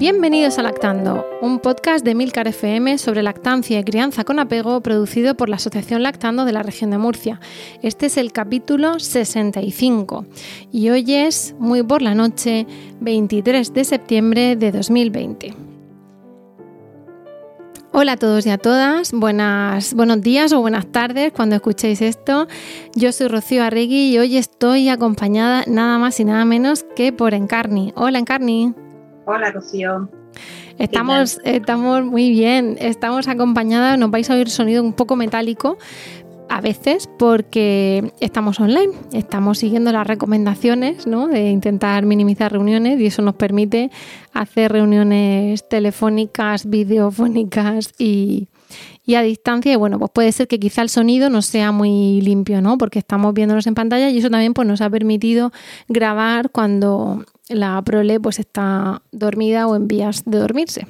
Bienvenidos a Lactando, un podcast de Milcar FM sobre lactancia y crianza con apego producido por la Asociación Lactando de la región de Murcia. Este es el capítulo 65 y hoy es, muy por la noche, 23 de septiembre de 2020. Hola a todos y a todas, buenas, buenos días o buenas tardes cuando escuchéis esto. Yo soy Rocío Arregui y hoy estoy acompañada nada más y nada menos que por Encarni. Hola Encarni. Hola, Rocío. Estamos, estamos muy bien, estamos acompañadas, nos vais a oír sonido un poco metálico a veces porque estamos online, estamos siguiendo las recomendaciones ¿no? de intentar minimizar reuniones y eso nos permite hacer reuniones telefónicas, videofónicas y, y a distancia. Y bueno, pues puede ser que quizá el sonido no sea muy limpio, ¿no? Porque estamos viéndonos en pantalla y eso también pues, nos ha permitido grabar cuando la prole pues está dormida o en vías de dormirse.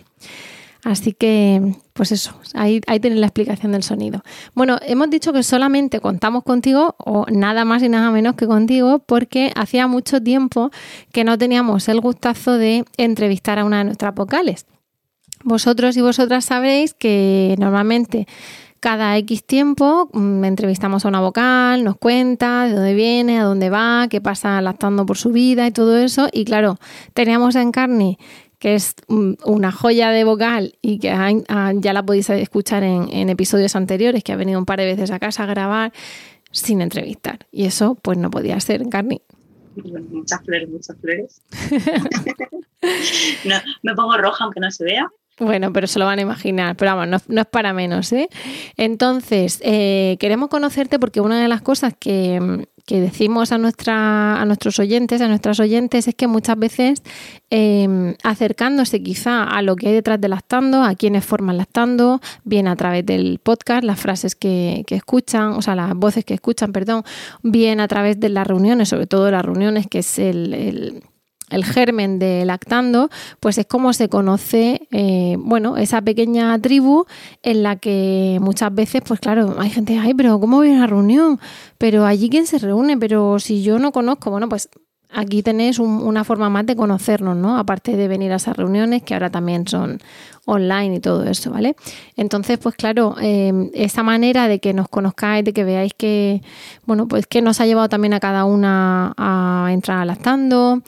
Así que, pues eso, ahí, ahí la explicación del sonido. Bueno, hemos dicho que solamente contamos contigo, o nada más y nada menos que contigo, porque hacía mucho tiempo que no teníamos el gustazo de entrevistar a una de nuestras vocales. Vosotros y vosotras sabréis que normalmente cada X tiempo mm, entrevistamos a una vocal, nos cuenta de dónde viene, a dónde va, qué pasa lactando por su vida y todo eso. Y claro, teníamos a Encarni, que es mm, una joya de vocal y que ya la podéis escuchar en, episodios anteriores, que ha venido un par de veces a casa a grabar sin entrevistar. Y eso pues no podía ser Encarni. Muchas flores, muchas flores. me pongo roja aunque no se vea. Bueno, pero se lo van a imaginar, pero vamos, no, es para menos. ¿eh? Entonces, eh, queremos conocerte porque una de las cosas que, decimos a, nuestra, a nuestros oyentes, a nuestras oyentes, es que muchas veces em, acercándose quizá a lo que hay detrás de Lactando, a quienes forman Lactando, bien a través del podcast, las frases que, escuchan, o sea, las voces que escuchan, perdón, bien a través de las reuniones, sobre todo las reuniones, que es el germen de lactando, pues es como se conoce, eh, bueno, esa pequeña tribu en la que muchas veces, pues claro, hay gente, ay, pero ¿cómo voy a una reunión? Pero allí quién se reúne, pero si yo no conozco, bueno, pues aquí tenéis una forma más de conocernos, ¿no? Aparte de venir a esas reuniones que ahora también son online y todo eso, ¿vale? Entonces, pues claro, eh, esa manera de que nos conozcáis, de que veáis que, bueno, pues que nos ha llevado también a cada una a entrar a lactando,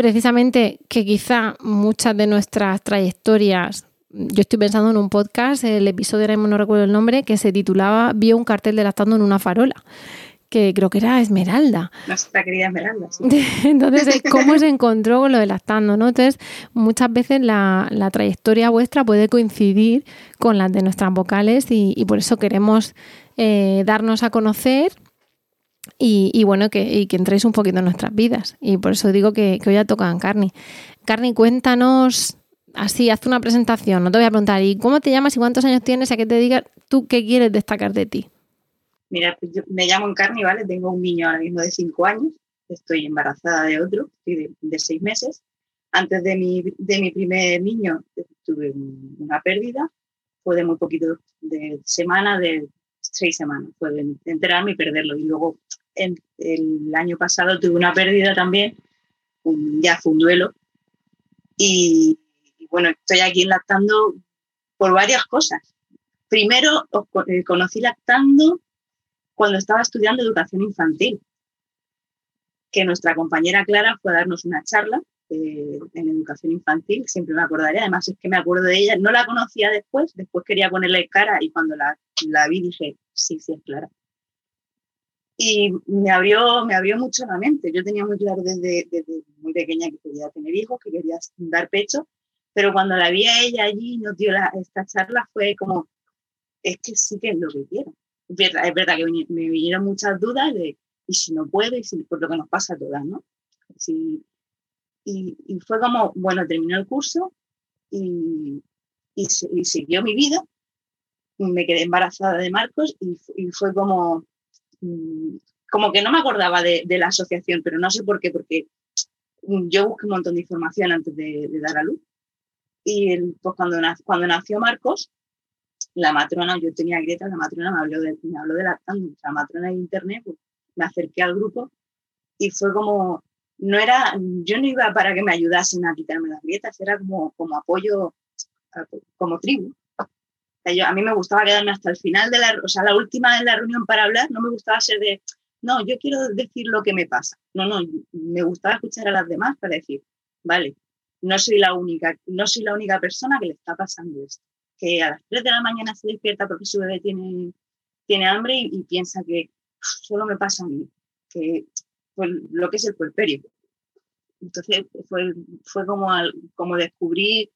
precisamente que quizá muchas de nuestras trayectorias, yo estoy pensando en un podcast, el episodio ahora no recuerdo el nombre, que se titulaba Vio un cartel de lactando en una farola que creo que era Esmeralda. Nuestra querida Esmeralda. Entonces, ¿cómo se encontró con lo de lactando? ¿no? Entonces, muchas veces la, trayectoria vuestra puede coincidir con las de nuestras vocales y, por eso queremos eh, darnos a conocer y, bueno, que, y que entréis un poquito en nuestras vidas. Y por eso digo que, hoy ya toca Carni. Carni, cuéntanos, así, haz una presentación. No te voy a preguntar, ¿y cómo te llamas y cuántos años tienes? A que te diga tú qué quieres destacar de ti. Mira, pues yo me llamo Encarni, ¿vale? Tengo un niño ahora mismo de 5 años. Estoy embarazada de otro, de, de 6 meses. Antes de mi, de mi primer niño tuve una pérdida. Fue de muy poquito, de semana, de seis semanas. Fue de enterarme y perderlo. Y luego el año pasado tuve una pérdida también, ya fue un duelo. Y, bueno, estoy aquí lactando por varias cosas. Primero, eh, conocí lactando cuando estaba estudiando educación infantil, que nuestra compañera Clara fue a darnos una charla eh, en educación infantil, siempre me acordaré, además es que me acuerdo de ella, no la conocía después, después quería ponerle cara y cuando la, la vi dije, sí, sí, es Clara y me abrió, me abrió mucho la mente. Yo tenía muy claro desde, muy pequeña que quería tener hijos, que quería dar pecho, pero cuando la vi a ella allí nos dio esta charla fue como, es que sí que es lo que quiero. es verdad que me vinieron muchas dudas de, ¿y si no puedo? Y si, por lo que nos pasa a todas, ¿no? Y, fue como, bueno, terminó el curso y, y, siguió mi vida. Me quedé embarazada de Marcos y, fue como, mm, como que no me acordaba de, la asociación, pero no sé por qué, porque yo busqué un montón de información antes de, dar a luz. Y pues cuando, cuando nació Marcos, la matrona, yo tenía grietas, la matrona me habló de, me habló de la, la matrona de internet, pues me acerqué al grupo y fue como, no era, yo no iba para que me ayudasen a quitarme las grietas, era como, como apoyo, como tribu. a mí me gustaba quedarme hasta el final de la, o sea, la última de la reunión para hablar, no me gustaba ser de, no, yo quiero decir lo que me pasa. No, no, me gustaba escuchar a las demás para decir, vale, no soy la única, no soy la única persona que le está pasando esto. Que a las 3 de la mañana se despierta porque su bebé tiene, tiene hambre y, piensa que solo me pasa a mí, que pues, lo que es el puerperio. Entonces fue, fue como, como descubrir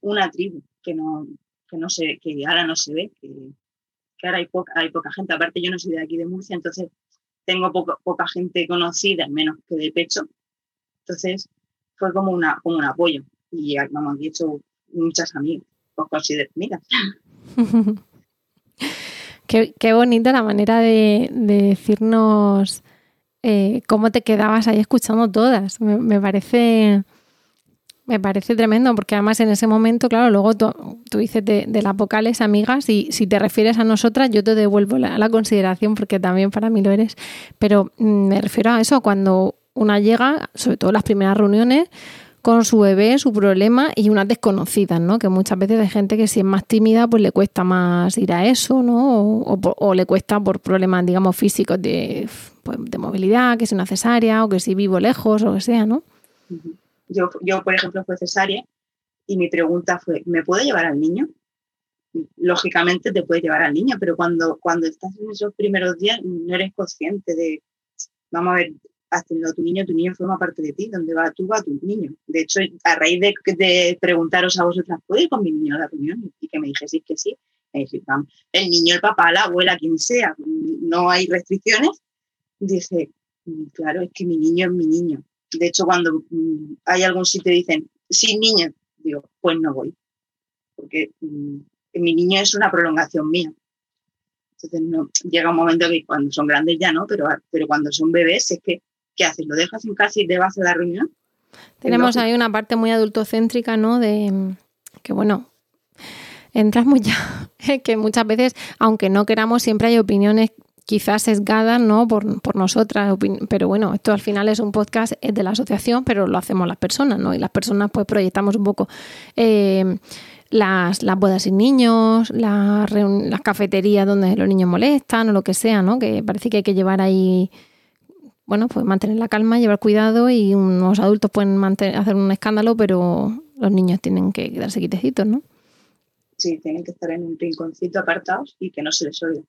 una tribu que no, que no se, que ahora no se ve, que, que ahora hay poca, hay poca gente. Aparte yo no soy de aquí de Murcia, entonces tengo poca gente conocida, menos que de pecho. Entonces fue como, una, como un apoyo. Y vamos, he hecho muchas amigas, os considero amigas. qué, qué bonita la manera de, decirnos eh, cómo te quedabas ahí escuchando todas. Me, parece. Me parece tremendo, porque además en ese momento, claro, luego tú, dices de, las vocales amigas y si te refieres a nosotras, yo te devuelvo la, la consideración porque también para mí lo eres. Pero mm, me refiero a eso, cuando una llega, sobre todo las primeras reuniones, con su bebé, su problema y unas desconocidas, ¿no? Que muchas veces hay gente que si es más tímida, pues le cuesta más ir a eso, ¿no? O, le cuesta por problemas, digamos, físicos de, pues, de movilidad, que es una cesárea o que si vivo lejos o que sea, ¿no? Yo, yo, por ejemplo, fue cesárea y mi pregunta fue, ¿me puedo llevar al niño? Lógicamente te puedes llevar al niño, pero cuando, cuando estás en esos primeros días no eres consciente de, vamos a ver, has tenido a tu niño, tu niño forma parte de ti, donde va tú, va tu niño. De hecho, a raíz de, preguntaros a vosotras, ¿puedo ir con mi niño a la reunión? Y que me dijeseis que sí, el niño, el papá, la abuela, quien sea, no hay restricciones. Dice, mm, claro, es que mi niño es mi niño. De hecho, cuando mm, hay algún sitio y dicen, sin niño, digo, pues no voy. Porque mm, mi niño es una prolongación mía. Entonces, no, llega un momento que cuando son grandes ya no, pero, pero cuando son bebés es que ¿qué haces? ¿Lo dejas en casa y te vas a la reunión? Tenemos ahí una parte muy adultocéntrica, ¿no? De que, bueno, entramos ya, que muchas veces, aunque no queramos, siempre hay opiniones quizás sesgadas, ¿no? Por, por nosotras, pero bueno, esto al final es un podcast de la asociación, pero lo hacemos las personas, ¿no? Y las personas pues proyectamos un poco eh, las, las bodas sin niños, las, las cafeterías donde los niños molestan o lo que sea, ¿no? Que parece que hay que llevar ahí bueno, pues mantener la calma, llevar cuidado y unos adultos pueden mantener, hacer un escándalo, pero los niños tienen que quedarse quitecitos, ¿no? Sí, tienen que estar en un rinconcito apartados y que no se les oiga.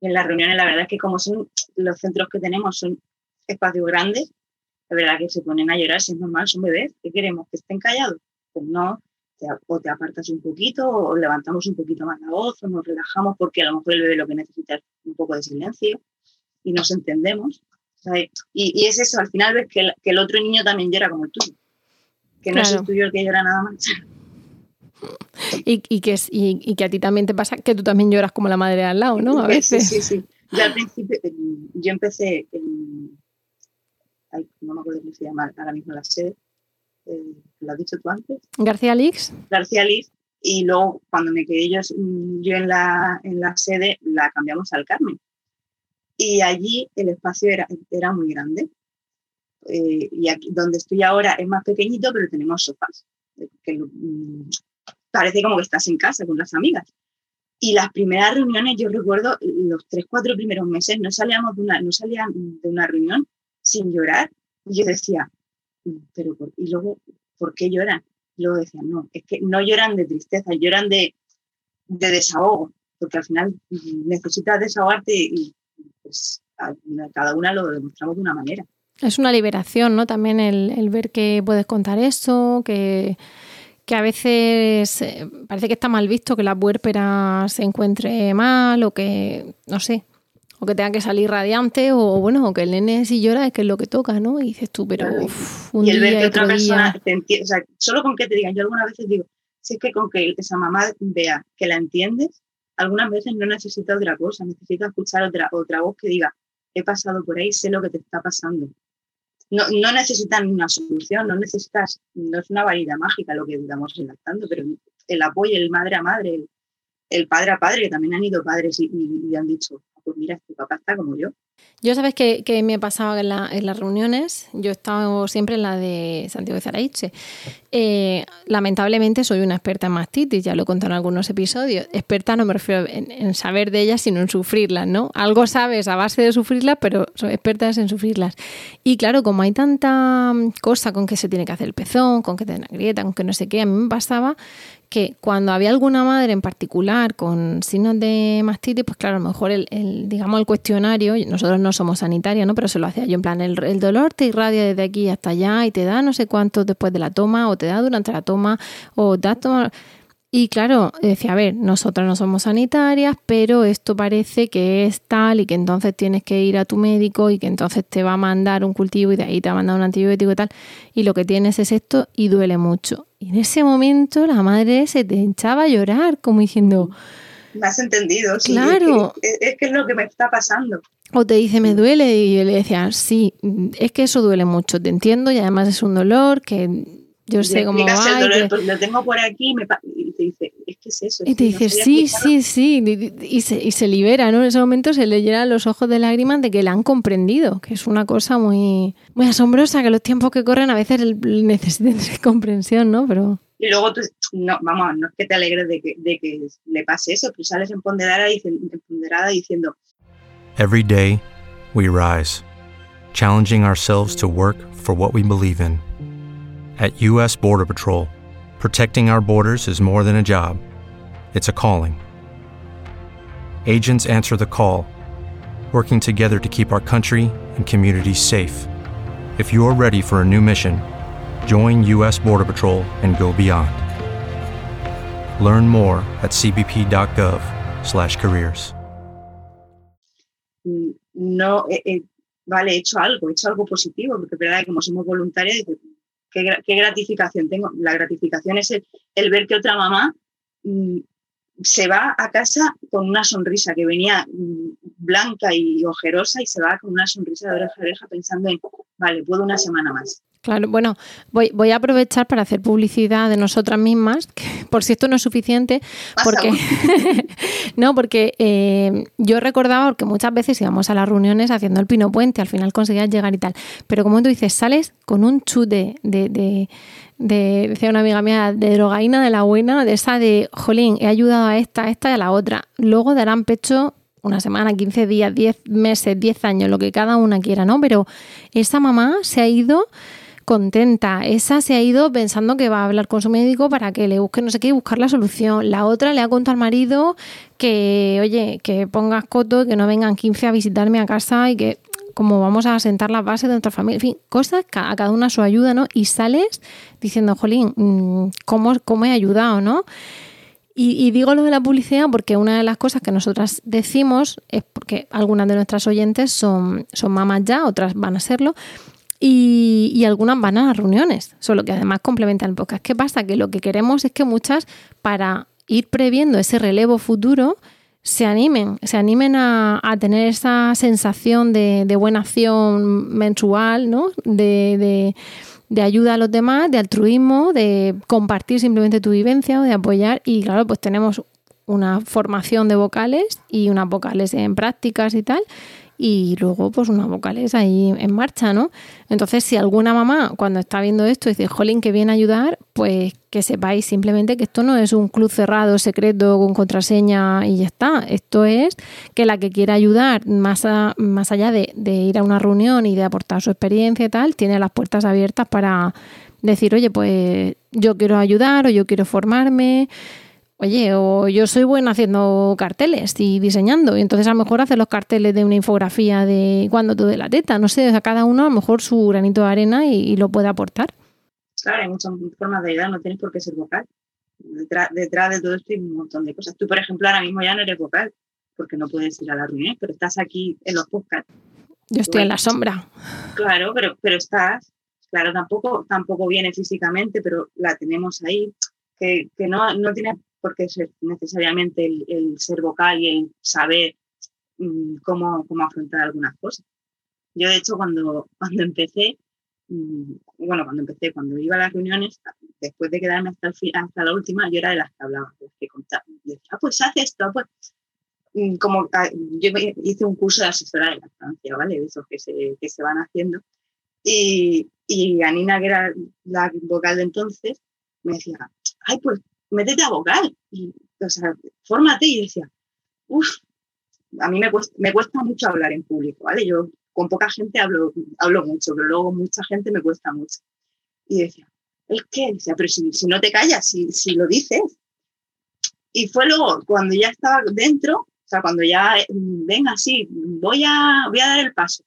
En las reuniones, la verdad es que como son los centros que tenemos son espacios grandes, la verdad que se ponen a llorar, si es normal, son bebés, ¿qué queremos? ¿Que estén callados? Pues no, o te apartas un poquito, o levantamos un poquito más la voz, o nos relajamos porque a lo mejor el bebé lo que necesita es un poco de silencio y nos entendemos. Y, es eso, al final ves que el, otro niño también llora como el tuyo, que no es el tuyo el que llora nada más. Y, y que, y, que a ti también te pasa que tú también lloras como la madre al lado, ¿no? A veces. Sí, sí, sí. Yo al principio, yo empecé en, no me acuerdo cómo se llama ahora mismo la sede, eh, ¿lo has dicho tú antes? García Lix. García Lix. Y luego, cuando me quedé yo, yo en, la, en la sede, la cambiamos al Carmen y allí el espacio era, era muy grande. Eh, y aquí donde estoy ahora es más pequeñito, pero tenemos sofás. Que, mm, parece como que estás en casa con las amigas. Y las primeras reuniones, yo recuerdo los tres, cuatro primeros meses, no salíamos de una, no salían de una reunión sin llorar. Y yo decía, mm, pero y luego, ¿por qué lloran? Y luego decían, no, es que no lloran de tristeza, lloran de, de desahogo, porque al final mm, necesitas desahogarte y, pues cada una lo demostramos de una manera. Es una liberación, ¿no? También el, ver que puedes contar eso, que, que a veces eh, parece que está mal visto que la puérpera se encuentre mal o que, no sé, o que tenga que salir radiante o bueno, o que el nene si llora es que es lo que toca, ¿no? Y dices tú, pero un y el ver que otra persona te entiende, o sea, solo con que te digan, yo algunas veces digo, si es que con que esa mamá vea que la entiendes, algunas veces no necesita otra cosa, necesita escuchar otra, otra voz que diga, he pasado por ahí, sé lo que te está pasando. No, no necesitan una solución, no necesitas, no es una varita mágica lo que estamos enlactando, pero el apoyo, el madre a madre, el, padre a padre, que también han ido padres y han dicho, pues mira, tu papá está como yo. Yo sabes que, me pasaba en, las reuniones, yo he estado siempre en la de Santiago de Zaraiche. Eh, lamentablemente soy una experta en mastitis, ya lo he contado en algunos episodios. Experta no me refiero en, saber de ellas, sino en sufrirlas, ¿no? Algo sabes a base de sufrirlas, pero soy experta en sufrirlas. Y claro, como hay tanta cosa con que se tiene que hacer el pezón, con que te una grieta, con que no sé qué, a mí me pasaba que cuando había alguna madre en particular con signos de mastitis, pues claro, a lo mejor el, digamos el cuestionario, nosotros no somos sanitarios, ¿no? Pero se lo hacía yo en plan, el, el, dolor te irradia desde aquí hasta allá y te da no sé cuánto después de la toma, o te da durante la toma, o da toma. Y claro, decía, a ver, nosotras no somos sanitarias, pero esto parece que es tal y que entonces tienes que ir a tu médico y que entonces te va a mandar un cultivo y de ahí te va a mandar un antibiótico y tal. Y lo que tienes es esto y duele mucho. Y en ese momento la madre se te echaba a llorar, como diciendo... Me has entendido, sí. Claro. Es que es, lo que me está pasando. O te dice, me duele, y yo le decía, sí, es que eso duele mucho, te entiendo, y además es un dolor que yo sé cómo va. Lo tengo por aquí, me te dice, es que es eso. Y te dice, sí, sí, sí, y se, y se libera, ¿no? En ese momento se le llenan los ojos de lágrimas de que la han comprendido, que es una cosa muy, muy asombrosa, que los tiempos que corren a veces necesitan comprensión, ¿no? Pero... Y luego tú, no, vamos, no es que te alegres de que, de que le pase eso, tú sales empoderada, empoderada diciendo... Every day we rise, challenging ourselves to work for what we believe in. At U.S. Border Patrol, Protecting our borders is more than a job, it's a calling. Agents answer the call, working together to keep our country and communities safe. If you are ready for a new mission, join U.S. Border Patrol and go beyond. Learn more at cbp.gov/careers. No, eh, eh, vale, he hecho algo, he hecho algo positivo, porque verdad que como somos voluntarios, qué, gratificación tengo. La gratificación es el, ver que otra mamá mm, se va a casa con una sonrisa que venía mm, blanca y ojerosa y se va con una sonrisa de oreja a oreja pensando en, vale, puedo una semana más. Claro, bueno, voy, voy a aprovechar para hacer publicidad de nosotras mismas, por si esto no es suficiente, porque no, porque eh, yo recordaba que muchas veces íbamos a las reuniones haciendo el pino puente, al final conseguías llegar y tal, pero como tú dices, sales con un chute de, de, de, decía una amiga mía, de drogaína de la buena, de esa de, jolín, he ayudado a esta, a esta y a la otra. Luego darán pecho una semana, 15 días, 10 meses, 10 años, lo que cada una quiera, ¿no? Pero esa mamá se ha ido contenta. Esa se ha ido pensando que va a hablar con su médico para que le busque no sé qué y buscar la solución. La otra le ha contado al marido que, oye, que pongas coto, que no vengan 15 a visitarme a casa y que como vamos a sentar las bases de nuestra familia. En fin, cosas a cada una su ayuda, ¿no? Y sales diciendo, jolín, mm, ¿cómo, cómo he ayudado, no? Y, y, digo lo de la publicidad porque una de las cosas que nosotras decimos es porque algunas de nuestras oyentes son, son mamás ya, otras van a serlo, y, algunas van a las reuniones, solo que además complementan el podcast. ¿Qué pasa? Que lo que queremos es que muchas, para ir previendo ese relevo futuro, se animen, se animen a, tener esa sensación de, buena acción mensual, ¿no? De, de, ayuda a los demás, de altruismo, de compartir simplemente tu vivencia o de apoyar. Y claro, pues tenemos una formación de vocales y unas vocales en prácticas y tal y luego pues unas vocales ahí en marcha, ¿no? Entonces, si alguna mamá cuando está viendo esto dice, jolín, que viene a ayudar, pues que sepáis simplemente que esto no es un club cerrado, secreto, con contraseña y ya está. Esto es que la que quiera ayudar, más, más allá de, de ir a una reunión y de aportar su experiencia y tal, tiene las puertas abiertas para decir, oye, pues yo quiero ayudar o yo quiero formarme Oye, o yo soy buena haciendo carteles y diseñando, y entonces a lo mejor hacer los carteles de una infografía de cuando tú de la teta, no sé, a cada uno a lo mejor su granito de arena y, lo puede aportar. claro, hay muchas formas de ayudar, no tienes por qué ser vocal. Detrás, detrás de todo esto hay un montón de cosas. Tú, por ejemplo, ahora mismo ya no eres vocal, porque no puedes ir a la reunión, pero estás aquí en los podcasts. Yo estoy en la sombra. Claro, pero, pero estás, claro, tampoco, tampoco viene físicamente, pero la tenemos ahí, que, que no, no tiene por qué ser necesariamente el, el ser vocal y el saber mm, cómo, cómo afrontar algunas cosas. Yo, de hecho, cuando, cuando empecé, mm, bueno, cuando empecé, cuando iba a las reuniones, después de quedarme hasta, el hasta la última, yo era de las que hablaba, de las que contaba. Y decía, ah, pues haz esto, pues. Mm, Como yo hice un curso de asesora de lactancia, ¿vale? Esos que se, que se van haciendo. Y, y Anina, que era la vocal de entonces, me decía, ay, pues métete a vocal. Y, o sea, fórmate. Y decía, uff, a mí me cuesta, me cuesta mucho hablar en público, ¿vale? Yo con poca gente hablo, hablo mucho, pero luego mucha gente me cuesta mucho. Y decía, ¿el qué? Decía, pero si, si no te callas, si, si lo dices. Y fue luego, cuando ya estaba dentro, o sea, cuando ya, mm, venga, sí, voy a, voy a dar el paso.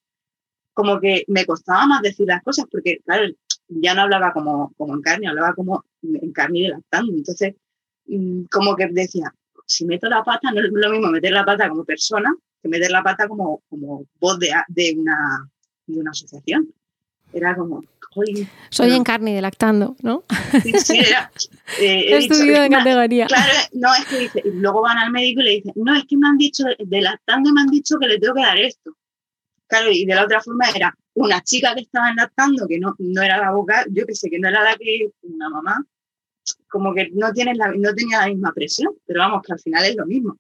Como que me costaba más decir las cosas, porque, claro, ya no hablaba como, como en carne, hablaba como en carne y lactando. Entonces, mm, como que decía, si meto la pata, no es lo mismo meter la pata como persona que meter la pata como, como voz de, de, una, de una asociación. Era como. Soy en carne y de lactando, ¿no? Sí, sí, era. eh, he He dicho, subido es de categoría. Claro, no, es que dice, y luego van al médico y le dicen, no, es que me han dicho, de lactando me han dicho que le tengo que dar esto. Claro, y de la otra forma era una chica que estaba lactando, que no, no era la vocal, yo que sé, que no era la que, una mamá, como que no, tienes la, no tenía la misma presión, pero vamos, que al final es lo mismo.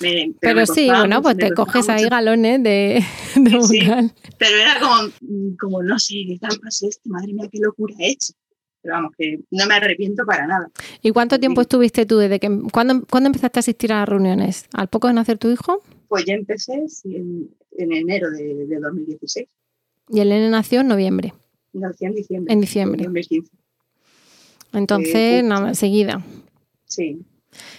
Me- Pero sí, bueno, mucho, pues te coges ahí galones de, de Sí. vocal. Pero era como, como no sé, ¿qué tal pasó esto? Madre mía, qué locura he hecho. Pero vamos, que no me arrepiento para nada. ¿Y cuánto tiempo Sí. estuviste tú desde que... ¿cuándo, cuándo empezaste a asistir a las reuniones? ¿Al poco de nacer tu hijo? Pues ya empecé sí, en, en enero de, de 2016. Y el nene nació en noviembre. Nací en diciembre. En diciembre. de 2015. Entonces, justo. nada, enseguida. Sí.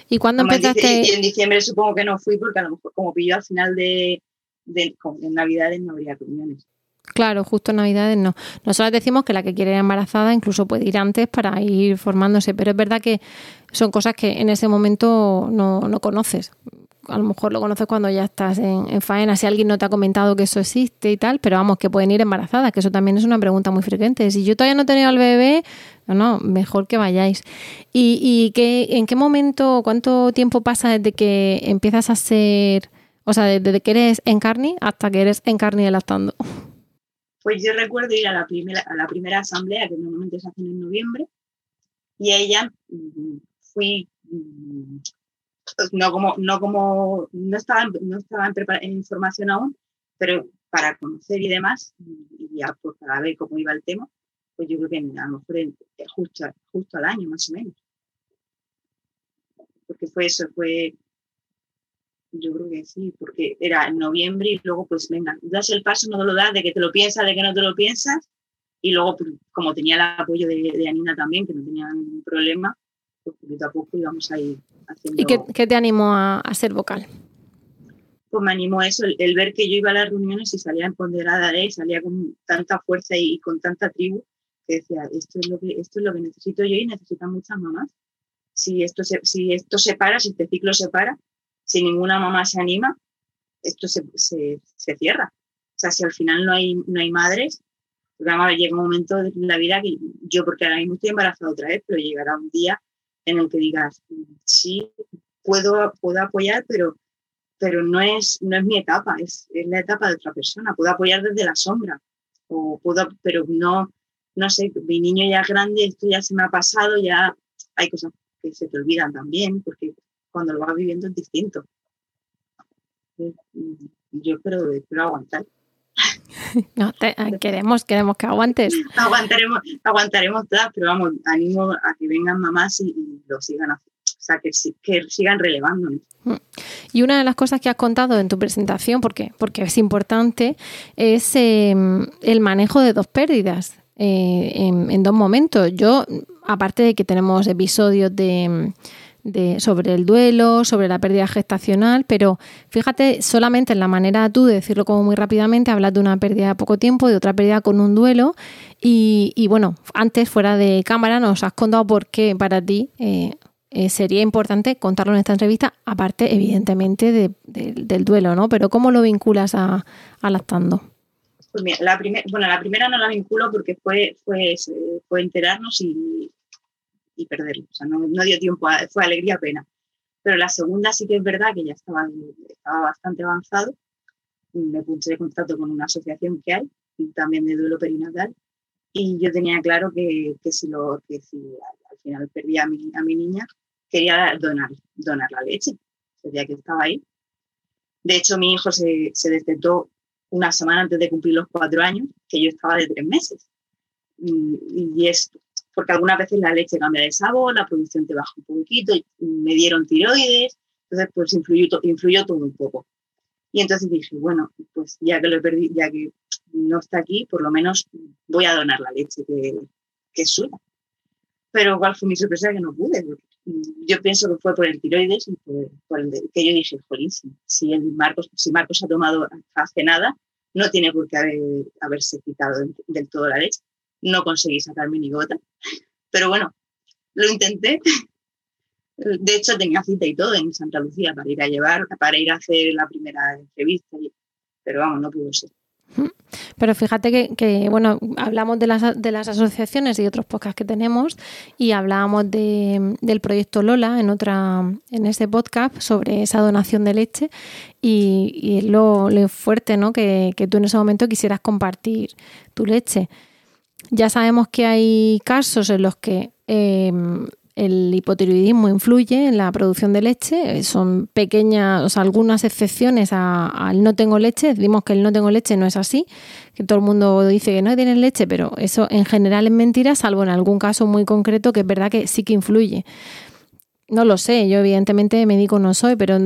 ¿Y cuándo en empezaste? y en diciembre supongo que no fui porque a lo mejor como pilló al final de, de en Navidades no habría reuniones. Claro, justo en Navidades no. Nosotros decimos que la que quiere ir embarazada incluso puede ir antes para ir formándose, pero es verdad que son cosas que en ese momento no, no conoces. A lo mejor lo conoces cuando ya estás en, en faena, si alguien no te ha comentado que eso existe y tal, pero vamos, que pueden ir embarazadas, que eso también es una pregunta muy frecuente. Si yo todavía no he tenido al bebé, no, no, mejor que vayáis. ¿Y, qué, en qué momento, cuánto tiempo pasa desde que empiezas a ser, o sea, desde que eres encarni hasta que eres encarni de lactando? Pues yo recuerdo ir a la primera, a la primera asamblea que normalmente se hacen en noviembre y ella mm, fui mm, no como no como no estaba no estaba en, en formación aún pero para conocer y demás y ya pues para ver cómo iba el tema pues yo creo que a lo mejor en- justo justo al año más o menos porque fue eso fue yo creo que sí, porque era en noviembre y luego pues venga, das el paso, no te lo das, de que te lo piensas, de que no te lo piensas. Y luego, pues, como tenía el apoyo de, de Anina también, que no tenía ningún problema, poquito a poco íbamos a ir haciendo... ¿Y qué, qué te animó a, a ser vocal? Pues me animó eso, el, el ver que yo iba a las reuniones y salía empoderada de ahí, salía con tanta fuerza y, y con tanta tribu, que decía, esto es lo que, esto es lo que necesito yo y necesitan muchas mamás. Si esto se, si esto se para, si este ciclo se para, si ninguna mamá se anima, esto se, se, se cierra. O sea, si al final no hay, no hay madres, porque llega un momento de la vida que yo, porque ahora mismo estoy embarazada otra vez, pero llegará un día en el que digas, sí, puedo, puedo apoyar, pero, pero no, es, no es mi etapa, es, es la etapa de otra persona. Puedo apoyar desde la sombra, o puedo, pero no, no sé, mi niño ya es grande, esto ya se me ha pasado, ya hay cosas que se te olvidan también, porque cuando lo vas viviendo es distinto. Yo espero, espero aguantar. No, te- queremos, queremos que aguantes. aguantaremos, aguantaremos todas, pero vamos, animo a que vengan mamás y, y lo sigan haciendo. O sea, que, si- que sigan relevándonos. Y una de las cosas que has contado en tu presentación, porque, porque es importante, es eh, el manejo de dos pérdidas eh, en, en dos momentos. Yo, aparte de que tenemos episodios de, de, sobre el duelo, sobre la pérdida gestacional, pero fíjate solamente en la manera tú de decirlo como muy rápidamente, hablas de una pérdida de poco tiempo, de otra pérdida con un duelo y, bueno, antes fuera de cámara nos has contado por qué para ti eh, eh, sería importante contarlo en esta entrevista, aparte evidentemente del duelo, ¿no? Pero ¿cómo lo vinculas a, lactando? Pues mira, la, bueno, la primera no la vinculo porque fue, fue, fue enterarnos y, y perderlo. O sea, no, dio tiempo, fue alegría, pena. Pero la segunda sí que es verdad que ya estaba, estaba bastante avanzado. Me puse de contacto con una asociación que hay, también de duelo perinatal, y yo tenía claro que, que si, lo, que si al, final perdía a mi, a mi niña, quería donar, donar la leche, el que estaba ahí. De hecho, mi hijo se, se una semana antes de cumplir los cuatro años, que yo estaba de tres meses. Y, y es porque algunas veces la leche cambia de sabor, la producción te baja un poquito, me dieron tiroides, entonces pues influyó, influyó todo un poco. Y entonces dije, bueno, pues ya que lo perdí, ya que no está aquí, por lo menos voy a donar la leche que, que es suya. Pero cuál fue mi sorpresa que no pude. Yo pienso que fue por el tiroides y por, el que yo dije, jolín, si, el Marcos, si Marcos ha tomado hace nada, no tiene por qué haberse quitado del todo la leche no conseguí sacarme ni gota. Pero bueno, lo intenté. De hecho, tenía cita y todo en Santa Lucía para ir a llevar, para ir a hacer la primera entrevista, pero vamos, no pudo ser. Pero fíjate que, bueno, hablamos de las, de las asociaciones y otros podcasts que tenemos y hablábamos de, del proyecto Lola en otra en ese podcast sobre esa donación de leche y, y lo, lo fuerte ¿no? que, que tú en ese momento quisieras compartir tu leche. Ya sabemos que hay casos en los que em, el hipotiroidismo influye en la producción de leche. Son pequeñas, o sea, algunas excepciones al no tengo leche. Decimos que el no tengo leche no es así, que todo el mundo dice que no tienes leche, pero eso en general es mentira, salvo en algún caso muy concreto que es verdad que sí que influye. No lo sé, yo evidentemente médico no soy, pero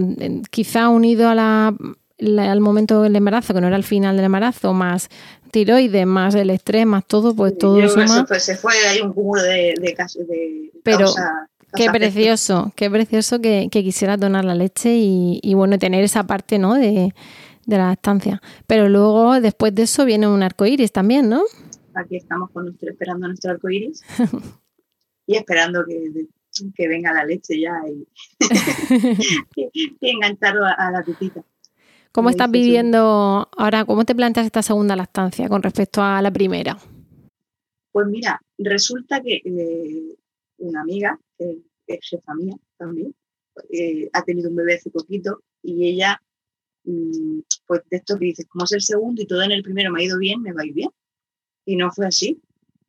quizá unido a la, al momento del embarazo, que no era el final del embarazo, más tiroides, más el estrés, más todo, pues todo eso Pues se fue, hay un cúmulo de, casos de Pero qué precioso, qué precioso que, que quisieras donar la leche y, bueno, tener esa parte, ¿no? De, la estancia. Pero luego, después de eso, viene un arco iris también, ¿no? Aquí estamos con nuestro, esperando nuestro arco iris y esperando que, que, venga la leche ya y, y enganchado a, a la pipita. ¿Cómo estás viviendo ahora? ¿Cómo te planteas esta segunda lactancia con respecto a la primera? Pues mira, resulta que eh, una amiga, que es jefa mía también, eh, ha tenido un bebé hace poquito y ella, mm, pues de esto que dices, como es el segundo y todo en el primero me ha ido bien, me va a ir bien. Y no fue así.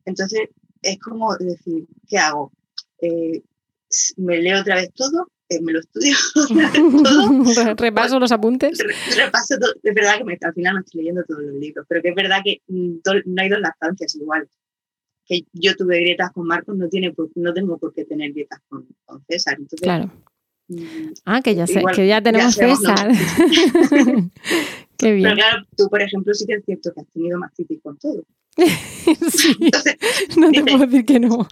Entonces es como decir, ¿qué hago? Eh, me leo otra vez todo eh, me lo estudio todo. Repaso los apuntes. Repaso todo. Es verdad que al final no estoy leyendo todos los libros, pero que es verdad que mm, no hay dos lactancias igual. Que yo tuve grietas con Marcos, no, tiene no tengo por qué tener grietas con, César. claro. Mm, ah, que ya sé, que ya tenemos César. Qué bien. Pero claro, tú, por ejemplo, sí que es cierto que has tenido mastitis con todo. sí, no te puedo decir que no.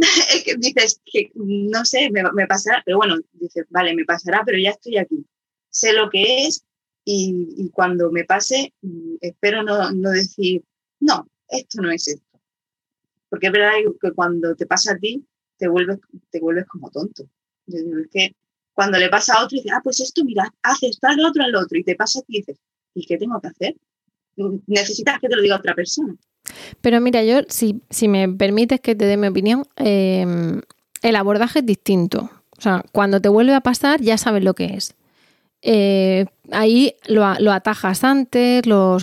es que dices que no sé, me, pasará, pero bueno, dices, vale, me pasará, pero ya estoy aquí. Sé lo que es y, cuando me pase, mm, espero no, no, decir, no, esto no es esto. Porque es verdad que cuando te pasa a ti, te vuelves, te vuelves como tonto. Es que cuando le pasa a otro, dices, ah, pues esto, mira, haces tal, otro, al otro, y te pasa a ti y dices, ¿y qué tengo que hacer? Necesitas que te lo diga otra persona. Pero mira, yo, si, si me permites que te dé mi opinión, em, el abordaje es distinto. O sea, cuando te vuelve a pasar, ya sabes lo que es. Eh, ahí lo, lo atajas antes, los...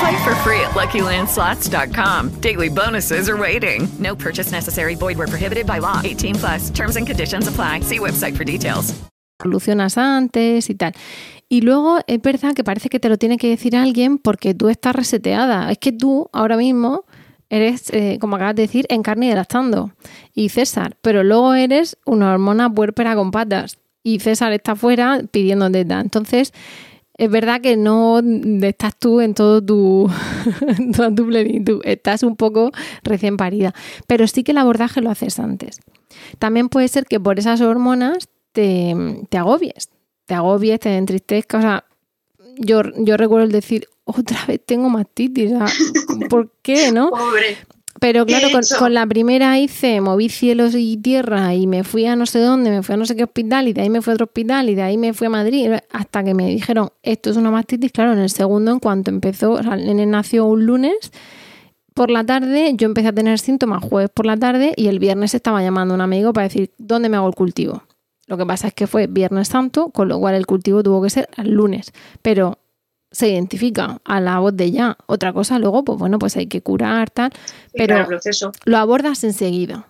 Play for free at LuckyLandSlots.com. Daily bonuses are waiting. No purchase necessary. Void where prohibited by law. 18 plus. Terms and conditions apply. See website for details. Solucionas antes y tal. Y luego es verdad que parece que te lo tiene que decir alguien porque tú estás reseteada. Es que tú ahora mismo eres, eh, como acabas de decir, en carne y lactando. Y César, pero luego eres una hormona puérpera con patas. Y César está fuera pidiendo teta. Entonces, es verdad que no estás tú en todo tu, toda tu plenitud, estás un poco recién parida, pero sí que el abordaje lo haces antes. También puede ser que por esas hormonas te, te agobies, te agobies, te entristezcas, o sea, yo, yo recuerdo el decir, otra vez tengo mastitis, ¿por qué, no? Pobre. Pero ¿Qué he claro, con, la primera hice, moví cielos y tierra y me fui a no sé dónde, me fui a no sé qué hospital y de ahí me fui a otro hospital y de ahí me fui a Madrid hasta que me dijeron, esto es una mastitis. Claro, en el segundo, en cuanto empezó, o sea, el nene nació un lunes por la tarde, yo empecé a tener síntomas jueves por la tarde y el viernes estaba llamando a un amigo para decir, ¿dónde me hago el cultivo? Lo que pasa es que fue Viernes Santo, con lo cual el cultivo tuvo que ser el lunes. Pero se identifica a la voz de ya. Otra cosa, luego, pues bueno, pues hay que curar, tal. Sí, pero claro, lo abordas enseguida.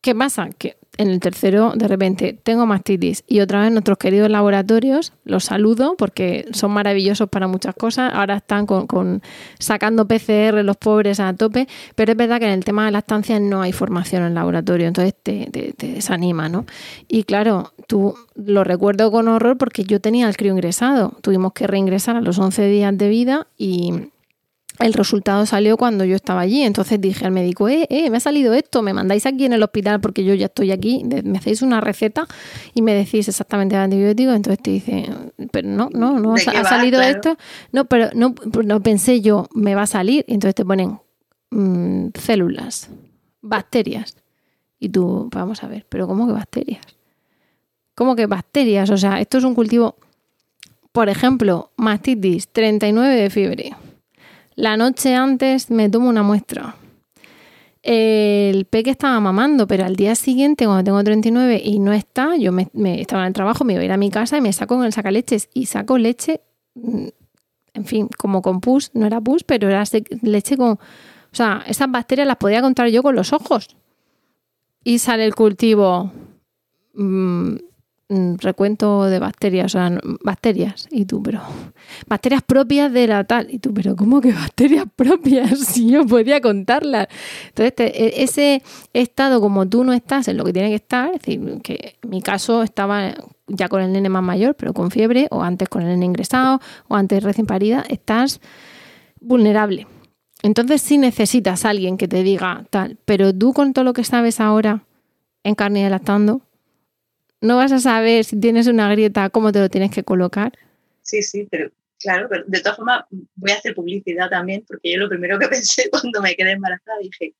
¿Qué pasa? Que en el tercero, de repente, tengo mastitis y otra vez nuestros queridos laboratorios, los saludo porque son maravillosos para muchas cosas. Ahora están con, con- sacando PCR los pobres a tope, pero es verdad que en el tema de lactancia no hay formación en el laboratorio, entonces te, te- te desanima, ¿no? Y claro, tú lo recuerdo con horror porque yo tenía el crío ingresado. Tuvimos que reingresar a los 11 días de vida y el resultado salió cuando yo estaba allí. Entonces dije al médico, eh, eh, me ha salido esto, me mandáis aquí en el hospital porque yo ya estoy aquí, me hacéis una receta y me decís exactamente el antibiótico. Entonces te dice, pero no, no, no, ¿De ha, va? salido Claro. esto. No, pero no, pues no pensé yo, me va a salir. Y entonces te ponen mm, células, bacterias. Y tú, vamos a ver, pero ¿cómo que bacterias? ¿Cómo que bacterias? O sea, esto es un cultivo, por ejemplo, mastitis, 39 de fiebre. La noche antes me tomo una muestra. El peque estaba mamando, pero al día siguiente, cuando tengo 39 y no está, yo me, estaba en el trabajo, me iba a ir a mi casa y me saco con el sacaleches y saco leche, mm, en fin, como con pus, no era pus, pero era leche con... O sea, esas bacterias las podía contar yo con los ojos. Y sale el cultivo mm, recuento de bacterias, o sea, bacterias. Y tú, pero bacterias propias de la tal. Y tú, pero ¿cómo que bacterias propias? Si yo podía contarlas. Entonces, e- ese estado como tú no estás en lo que tiene que estar, es decir, que en mi caso estaba ya con el nene más mayor, pero con fiebre, o antes con el nene ingresado, o antes recién parida, estás vulnerable. Entonces sí necesitas a alguien que te diga tal, pero tú con todo lo que sabes ahora en carne y lactando, no vas a saber si tienes una grieta, cómo te lo tienes que colocar. Sí, sí, pero claro, pero de todas formas voy a hacer publicidad también, porque yo lo primero que pensé cuando me quedé embarazada dije,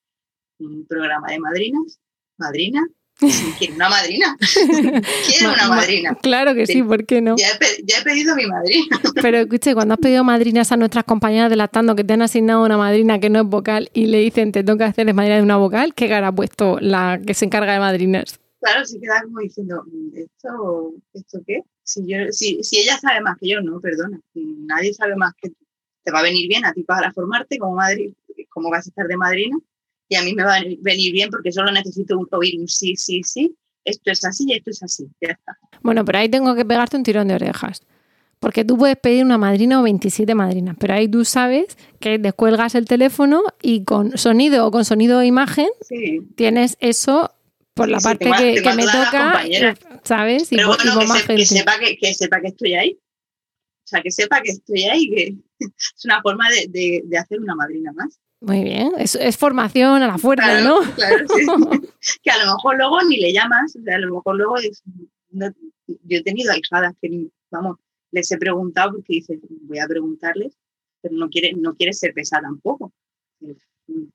un programa de madrinas, madrina, quiero una madrina, quiero una Ma- ma- madrina. Claro que sí, ¿por qué no? Ya he, pe- ya he pedido a mi madrina. Pero escuche, cuando has pedido madrinas a nuestras compañeras de lactando que te han asignado una madrina que no es vocal y le dicen te toca hacer madrina de una vocal, ¿qué cara ha puesto la que se encarga de madrinas? Claro, se queda como diciendo, "Mm, ¿esto, ¿esto qué? Si, yo, si, si ella sabe más que yo, no, perdona. Nadie sabe más que tú. Te va a venir bien a ti para formarte como, madri, como vas a estar de madrina y a mí me va a venir bien porque solo necesito un- oír un sí, sí, sí. Esto es así y esto es así. Ya está. Bueno, pero ahí tengo que pegarte un tirón de orejas. Porque tú puedes pedir una madrina o 27 madrinas, pero ahí tú sabes que descuelgas el teléfono y con sonido o con sonido e imagen Sí. tienes eso por la sí, parte que, que a me toca, compañeras. ¿sabes? Y, Pero y bueno, que, más se- que sepa que, que sepa que estoy ahí. O sea, que sepa que estoy ahí, que es una forma de, de- de hacer una madrina más. Muy bien, es, es formación a la fuerza, Claro, ¿no? claro, sí. que a lo mejor luego ni le llamas, o sea, a lo mejor luego es- no- yo he tenido ahijadas que, ni- vamos, les he preguntado porque dices, voy a preguntarles, pero no quiere, no quiere ser pesada tampoco.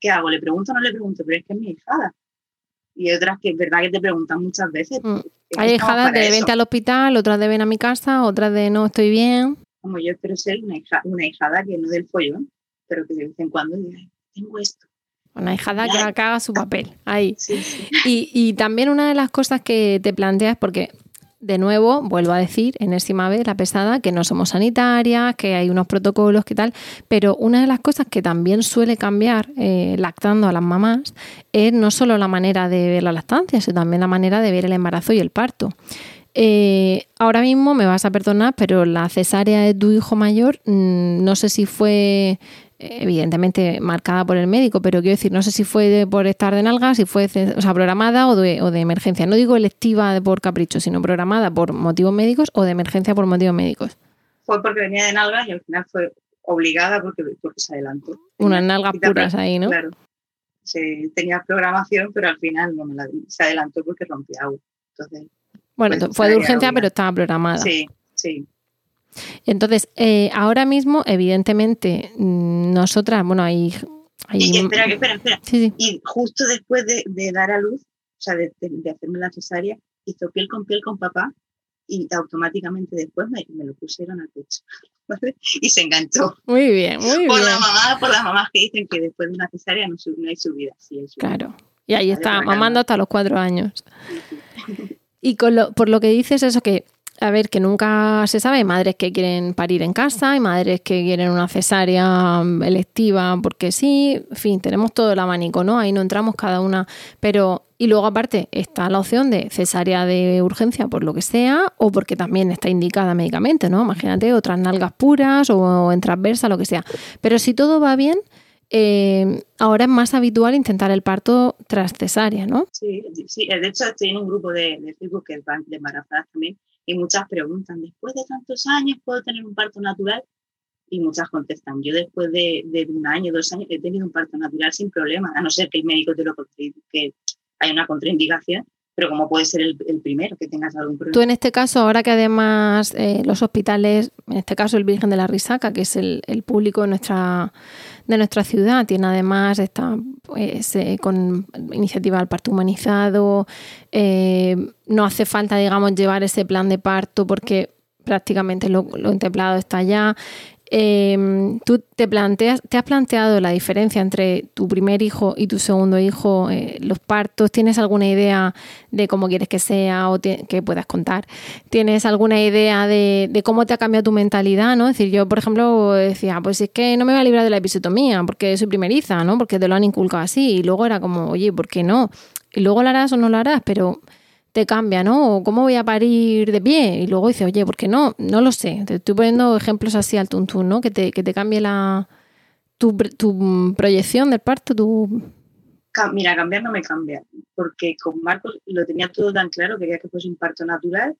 ¿Qué hago? ¿Le pregunto o no le pregunto? Pero es que es mi hijada. Y otras que es verdad que te preguntan muchas veces, Mm. Hay hijadas de vente al hospital, otras de ven a mi casa, otras de no estoy bien. Como yo espero ser una, hija, una hijada que no del follón, pero que de vez en cuando diga, tengo esto. Una hijada que haga su papel ahí. Y, y también una de las cosas que te planteas, porque de nuevo, vuelvo a decir, en enésima vez, la pesada, que no somos sanitarias, que hay unos protocolos, que tal, pero una de las cosas que también suele cambiar eh, lactando a las mamás es no solo la manera de ver la lactancia, sino también la manera de ver el embarazo y el parto. Eh, ahora mismo me vas a perdonar, pero la cesárea de tu hijo mayor, mm, no sé si fue evidentemente marcada por el médico, pero quiero decir, no sé si fue por estar de nalgas, si fue o sea, programada o de, o de emergencia. No digo electiva por capricho, sino programada por motivos médicos o de emergencia por motivos médicos. Fue porque venía de nalgas y al final fue obligada porque, porque se adelantó. Unas nalgas puras ahí, ¿no? Claro. Se, tenía programación, pero al final no me la, se adelantó porque rompía agua. Entonces, bueno, pues, fue de urgencia, pero estaba programada. Sí, sí. Entonces, eh, ahora mismo, evidentemente, mm, nosotras, bueno, hay... hay y, espera, espera, espera. Y justo después de, dar a luz, o sea, de, hacerme la cesárea, hizo piel con piel con papá y automáticamente después me, lo pusieron al pecho. Y se enganchó. Muy bien, muy bien. Por la mamá, por las mamás que dicen que después de una cesárea no, hay subida. Sí, Claro. Y ahí está, mamando hasta los cuatro años. Y con lo, por lo que dices, eso que a ver, que nunca se sabe, madres que quieren parir en casa y madres que quieren una cesárea electiva porque sí, en fin, tenemos todo el abanico, ¿no? Ahí no entramos cada una, pero y luego aparte está la opción de cesárea de urgencia por lo que sea o porque también está indicada médicamente, ¿no? Imagínate otras nalgas puras o en transversa, lo que sea. Pero si todo va bien, eh, ahora es más habitual intentar el parto tras cesárea, ¿no? Sí, sí, de hecho estoy un grupo de, de Facebook que es de embarazadas también y muchas preguntan, después de tantos años, ¿puedo tener un parto natural? Y muchas contestan, yo después de, un año, dos años, he tenido un parto natural sin problema, a no ser que el médico te lo que hay una contraindicación, pero como puede ser el, primero que tengas algún problema. Tú en este caso, ahora que además eh, los hospitales, en este caso el Virgen de la Risaca, que es el, público de nuestra, de nuestra ciudad, tiene además está pues, eh, con iniciativa del parto humanizado, eh, no hace falta, digamos, llevar ese plan de parto porque prácticamente lo, lo está ya. Em, ¿Tú te, planteas, te has planteado la diferencia entre tu primer hijo y tu segundo hijo, eh, los partos? ¿Tienes alguna idea de cómo quieres que sea o que puedas contar? ¿Tienes alguna idea de, cómo te ha cambiado tu mentalidad? ¿no? Es decir, yo, por ejemplo, decía, pues es que no me voy a librar de la episiotomía porque soy primeriza, ¿no? porque te lo han inculcado así. Y luego era como, oye, ¿por qué no? Y luego lo harás o no lo harás, pero te cambia, ¿no? O cómo voy a parir de pie. Y luego dice, oye, ¿por qué no? No lo sé. Te estoy poniendo ejemplos así al tuntún, ¿no? Que te, que te cambie la, tu, tu proyección del parto, tu... Mira, cambiar no me cambia, porque con Marcos lo tenía todo tan claro, quería que fuese un parto natural,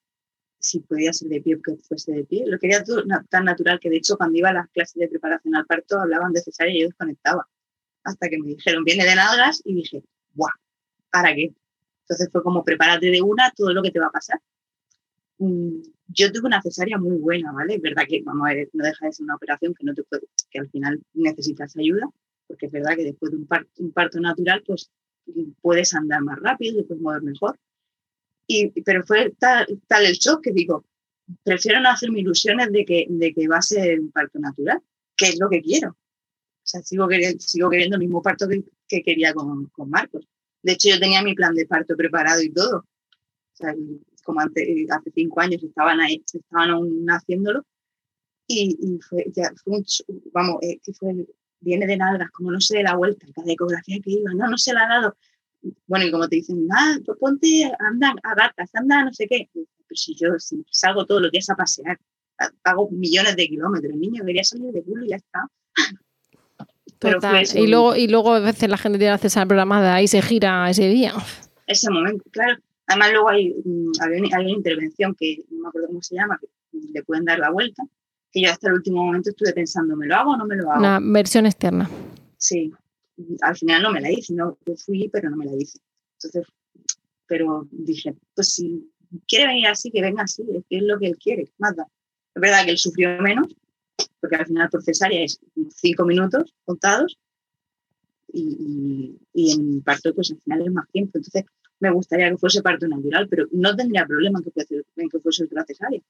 si podía ser de pie, que fuese de pie. Lo quería todo tan natural que de hecho cuando iba a las clases de preparación al parto hablaban de cesárea y yo desconectaba. Hasta que me dijeron, viene de nalgas y dije, ¡buah! ¿Para qué? Entonces fue como prepárate de una todo lo que te va a pasar. Mm, yo tuve una cesárea muy buena, ¿vale? Es verdad que vamos a ver, no deja de ser una operación que no te puede, que al final necesitas ayuda, porque es verdad que después de un parto, un parto natural, pues puedes andar más rápido, puedes mover mejor. Y, pero fue tal, tal el shock que digo, prefiero no hacerme ilusiones de que, de que va a ser un parto natural, que es lo que quiero. O sea, sigo queriendo, sigo queriendo el mismo parto que, que quería con, con Marcos. De hecho, yo tenía mi plan de parto preparado y todo. O sea, como antes, hace cinco años estaban ahí, estaban aún haciéndolo. Y, fue, vamos, eh, que fue, viene de nalgas, como no sé de la vuelta, la ecografía que iba, no, no se la ha dado. Bueno, y como te dicen, ah, pues ponte, anda a gatas, anda, no sé qué. Pero si yo salgo todos los días a pasear, hago millones de kilómetros, niño quería salir de culo y ya está. y, luego, y luego a veces la gente tiene acceso al programa y se gira ese día. Ese momento, claro. Además luego hay, mm, hay, una intervención que no me acuerdo cómo se llama, que le pueden dar la vuelta, que yo hasta el último momento estuve pensando, ¿me lo hago o no me lo hago? Una versión externa. Sí, al final no me la hice, no, yo fui, pero no me la hice. Entonces, pero dije, pues si quiere venir así, que venga así, es lo que él quiere, más Es verdad que él sufrió menos, porque al final por cesárea es cinco minutos contados y, en parto pues al final es más tiempo. Entonces, me gustaría que fuese parto natural, pero no tendría problema en que fuese, en que fuese otra cesárea.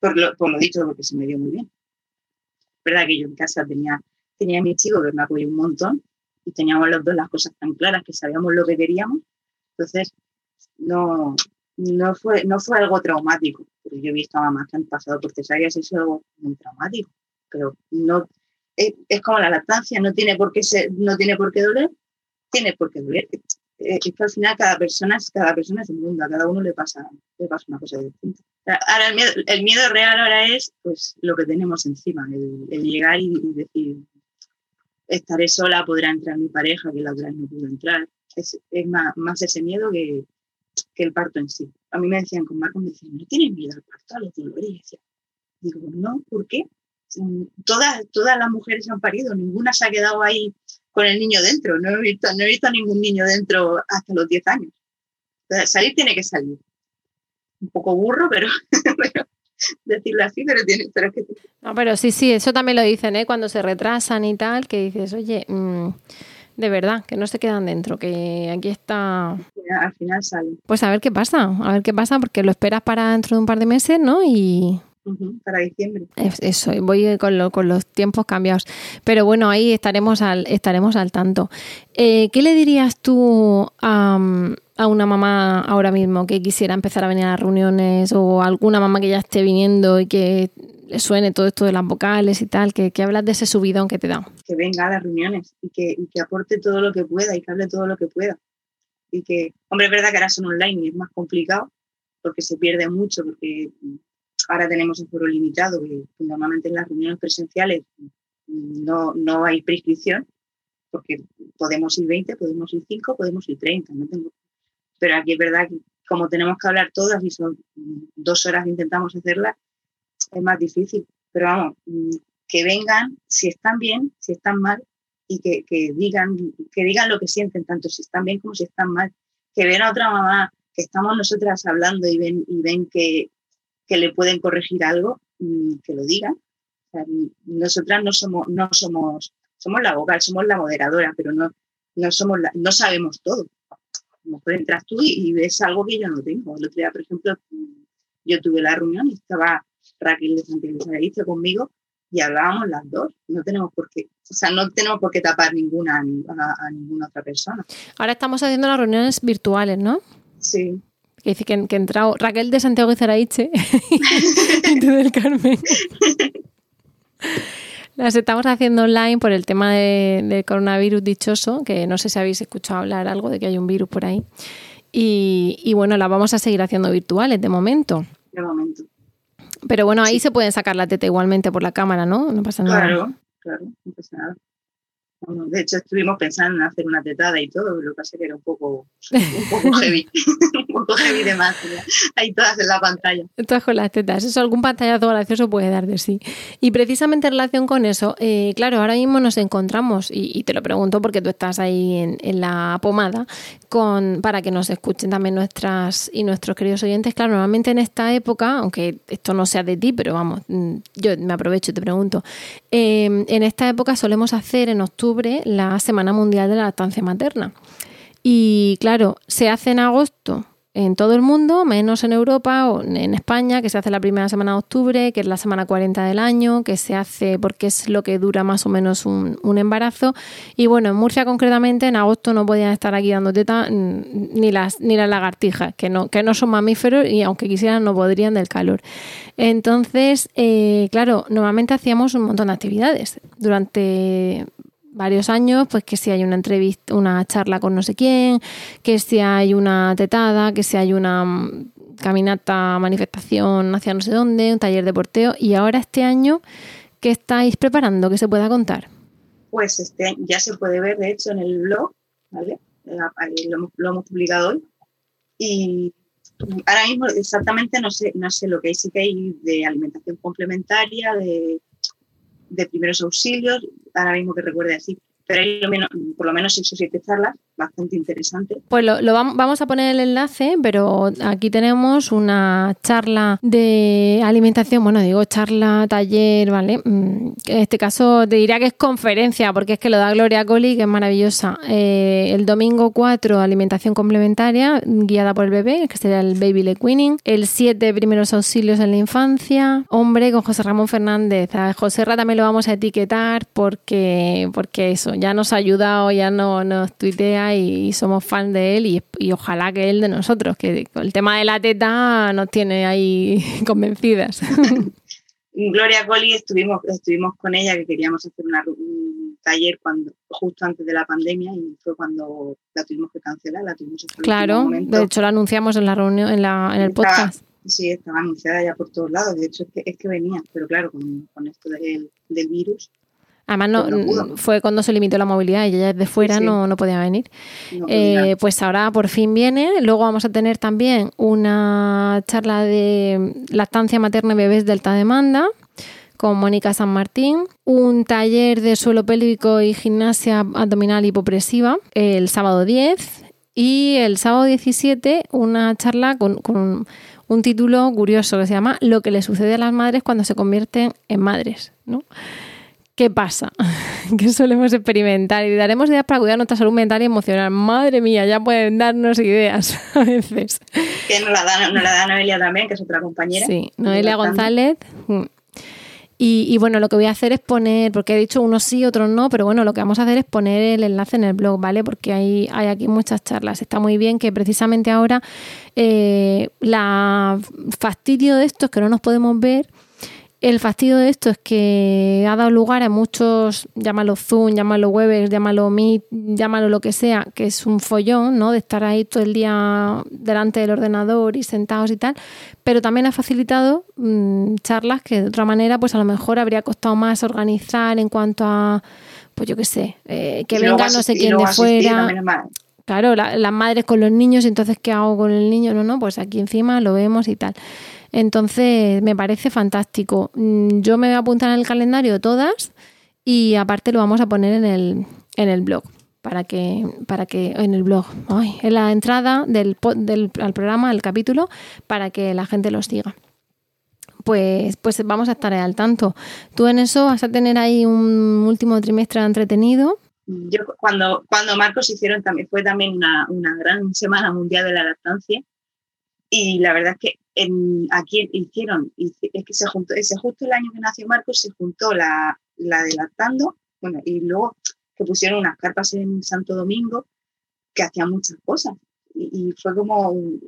Por lo, por lo dicho, porque se me dio muy bien. verdad que yo en casa tenía, tenía a mi chico que me apoyó un montón y teníamos los dos las cosas tan claras que sabíamos lo que queríamos. Entonces, no, no, fue, no fue algo traumático. Porque yo he visto a mamás que han pasado por cesáreas y es algo muy traumático. Pero no, es, es, como la lactancia, no tiene por qué ser, no tiene por qué doler, tiene por qué doler. Eh, es que al final cada persona es, cada persona es un mundo, a cada uno le pasa, le pasa una cosa distinta. Ahora el miedo, el miedo real ahora es pues lo que tenemos encima, el, el llegar y, y, decir estaré sola, podrá entrar mi pareja, que la otra vez no pudo entrar. Es, es más, más, ese miedo que, que, el parto en sí. A mí me decían con Marco, me decían, ¿no tienes miedo al parto, a los dolores? Y decía, digo, no, ¿por qué? Todas, todas las mujeres han parido, ninguna se ha quedado ahí con el niño dentro. No he visto, no he visto a ningún niño dentro hasta los 10 años. Salir tiene que salir. Un poco burro, pero, decirlo así, pero tiene, pero que No, pero sí, sí, eso también lo dicen, ¿eh? Cuando se retrasan y tal, que dices, oye, mmm, de verdad, que no se quedan dentro, que aquí está. Al final sale. Pues a ver qué pasa, a ver qué pasa, porque lo esperas para dentro de un par de meses, ¿no? Y, para diciembre. Eso, voy con, lo, con, los tiempos cambiados. Pero bueno, ahí estaremos al, estaremos al tanto. Eh, ¿Qué le dirías tú a, a, una mamá ahora mismo que quisiera empezar a venir a las reuniones o alguna mamá que ya esté viniendo y que le suene todo esto de las vocales y tal, que, que hablas de ese subidón que te da? Que venga a las reuniones y que, y que aporte todo lo que pueda y que hable todo lo que pueda. Y que, hombre, es verdad que ahora son online y es más complicado porque se pierde mucho, porque ahora tenemos un foro limitado, que normalmente en las reuniones presenciales no, no hay prescripción, porque podemos ir 20, podemos ir 5, podemos ir 30. No tengo... Pero aquí es verdad que como tenemos que hablar todas y son dos horas intentamos hacerlas, es más difícil. Pero vamos, que vengan, si están bien, si están mal, y que, que, digan, que digan lo que sienten, tanto si están bien como si están mal. Que ven a otra mamá, que estamos nosotras hablando y ven, y ven que, que le pueden corregir algo, que lo digan. O nosotras no somos, no somos, somos la vocal, somos la moderadora, pero no, no somos la, no sabemos todo. Mejor entras tú y, ves algo que yo no tengo. El otro día, por ejemplo, yo tuve la reunión y estaba Raquel de Santiago conmigo y hablábamos las dos. No tenemos por qué, o sea, no tenemos por qué tapar ninguna a, ninguna otra persona. Ahora estamos haciendo las reuniones virtuales, ¿no? Sí, que dice que, entrado Raquel de Santiago de Zaraiche y tú del Carmen. Las estamos haciendo online por el tema del de coronavirus dichoso, que no sé si habéis escuchado hablar algo de que hay un virus por ahí. Y, y bueno, las vamos a seguir haciendo virtuales de momento. De momento. Pero bueno, ahí sí. se pueden sacar la teta igualmente por la cámara, ¿no? No pasa nada. Claro, claro, no pasa nada. Bueno, de hecho, estuvimos pensando en hacer una tetada y todo, lo que pasa es que era un poco, un poco heavy, un poco heavy de más. Ahí todas en la pantalla. Todas con las tetas. Eso, algún pantallazo gracioso puede dar de sí. Y precisamente en relación con eso, eh, claro, ahora mismo nos encontramos, y, y, te lo pregunto porque tú estás ahí en, en, la pomada, con, para que nos escuchen también nuestras y nuestros queridos oyentes. Claro, normalmente en esta época, aunque esto no sea de ti, pero vamos, yo me aprovecho y te pregunto, eh, en esta época solemos hacer en octubre la Semana Mundial de la Lactancia Materna. Y claro, se hace en agosto en todo el mundo, menos en Europa o en España, que se hace la primera semana de octubre, que es la semana 40 del año, que se hace porque es lo que dura más o menos un, embarazo. Y bueno, en Murcia concretamente, en agosto no podían estar aquí dando teta ni las, ni las lagartijas, que no, que no son mamíferos y aunque quisieran no podrían del calor. Entonces, eh, claro, normalmente hacíamos un montón de actividades durante varios años, pues que si hay una entrevista, una charla con no sé quién, que si hay una tetada, que si hay una caminata, manifestación hacia no sé dónde, un taller de porteo. Y ahora este año, ¿qué estáis preparando que se pueda contar? Pues este ya se puede ver, de hecho, en el blog, ¿vale? Lo hemos, lo hemos publicado hoy. Y ahora mismo exactamente no sé, no sé lo que hay, sí que hay de alimentación complementaria, de de primeros auxilios, ahora mismo que recuerde así, pero hay por lo menos seis o siete charlas bastante interesante. Pues lo, lo vam- vamos a poner el enlace, pero aquí tenemos una charla de alimentación, bueno, digo charla, taller, ¿vale? Mm, En este caso te diría que es conferencia, porque es que lo da Gloria Coli, que es maravillosa. Eh, el domingo 4, alimentación complementaria, guiada por el bebé, que sería el baby leg weaning. El 7, primeros auxilios en la infancia. Hombre, con José Ramón Fernández. A José Ra también lo vamos a etiquetar porque, porque eso, ya nos ha ayudado, ya no, nos tuitea y, somos fan de él y, y ojalá que él de nosotros, que el tema de la teta nos tiene ahí convencidas. Gloria Colli estuvimos, estuvimos con ella que queríamos hacer una- un taller cuando justo antes de la pandemia y fue cuando la tuvimos que cancelar, la tuvimos hasta claro, de hecho lo anunciamos en la reunión, en, la, en el Estaba- podcast. sí, estaba anunciada ya por todos lados, de hecho es que, es que venía, pero claro, con, con esto del, del virus Además, no, fue cuando se limitó la movilidad y ella desde fuera Sí. no, no podía venir. Eh, pues ahora por fin viene. Luego vamos a tener también una charla de lactancia materna y bebés de alta demanda con Mónica San Martín, un taller de suelo pélvico y gimnasia abdominal hipopresiva el sábado 10 y el sábado 17 una charla con, con un título curioso que se llama Lo que le sucede a las madres cuando se convierten en madres. ¿no? ¿Qué pasa? ¿Qué solemos experimentar? Y daremos ideas para cuidar nuestra salud mental y emocional. Madre mía, ya pueden darnos ideas a veces. que nos la da, nos la da Noelia también, que es otra compañera. Sí, Noelia. González. mm. Y, y bueno, lo que voy a hacer es poner, porque he dicho unos sí, otros no, pero bueno, lo que vamos a hacer es poner el enlace en el blog, ¿vale? Porque hay, hay aquí muchas charlas. Está muy bien que precisamente ahora eh, la fastidio de esto es que no nos podemos ver. El fastidio de esto es que ha dado lugar a muchos, llámalo Zoom, llámalo Webex, llámalo Meet, llámalo lo que sea, que es un follón, ¿no? De estar ahí todo el día delante del ordenador y sentados y tal, pero también ha facilitado mm, charlas que de otra manera, pues a lo mejor habría costado más organizar en cuanto a, pues yo qué sé, eh, que venga no sé quién de fuera. Claro, la- las madres con los niños, entonces, ¿qué hago con el niño? No, no, pues aquí encima lo vemos y tal. Entonces, me parece fantástico. Mm, Yo me voy a apuntar en el calendario todas y aparte lo vamos a poner en el, en el blog. Para que, para que, en el blog, ay, en la entrada del, del al programa, al capítulo, para que la gente lo siga. Pues, pues vamos a estar al tanto. Tú en eso vas a tener ahí un último trimestre entretenido. Yo cuando, cuando Marcos hicieron también, fue también una, una gran semana mundial de la lactancia y la verdad es que aquí hicieron, hici- es que se juntó, ese justo el año que nació Marcos se juntó la, la de lactando, bueno, y luego que pusieron unas carpas en Santo Domingo que hacían muchas cosas y, y fue como un,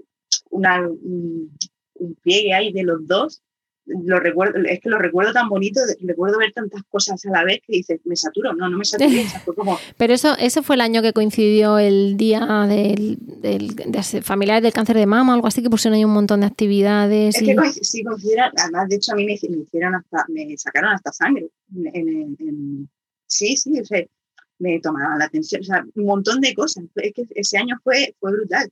una- un, un pliegue ahí de los dos. Lo recuerdo, es que lo recuerdo tan bonito, recuerdo ver tantas cosas a la vez que dices, me saturo, no, no me saturé, fue como Pero eso, ese fue el año que coincidió el día del, del- de familiares del cáncer de mama, algo así, que pusieron ahí un montón de actividades. Es y- que sí consideran, además de hecho a mí me, hici- me hicieron hasta, me sacaron hasta sangre. En, en- en- sí, sí, o sea, me tomaban la atención, o sea, un montón de cosas. Es que ese año fue, fue brutal.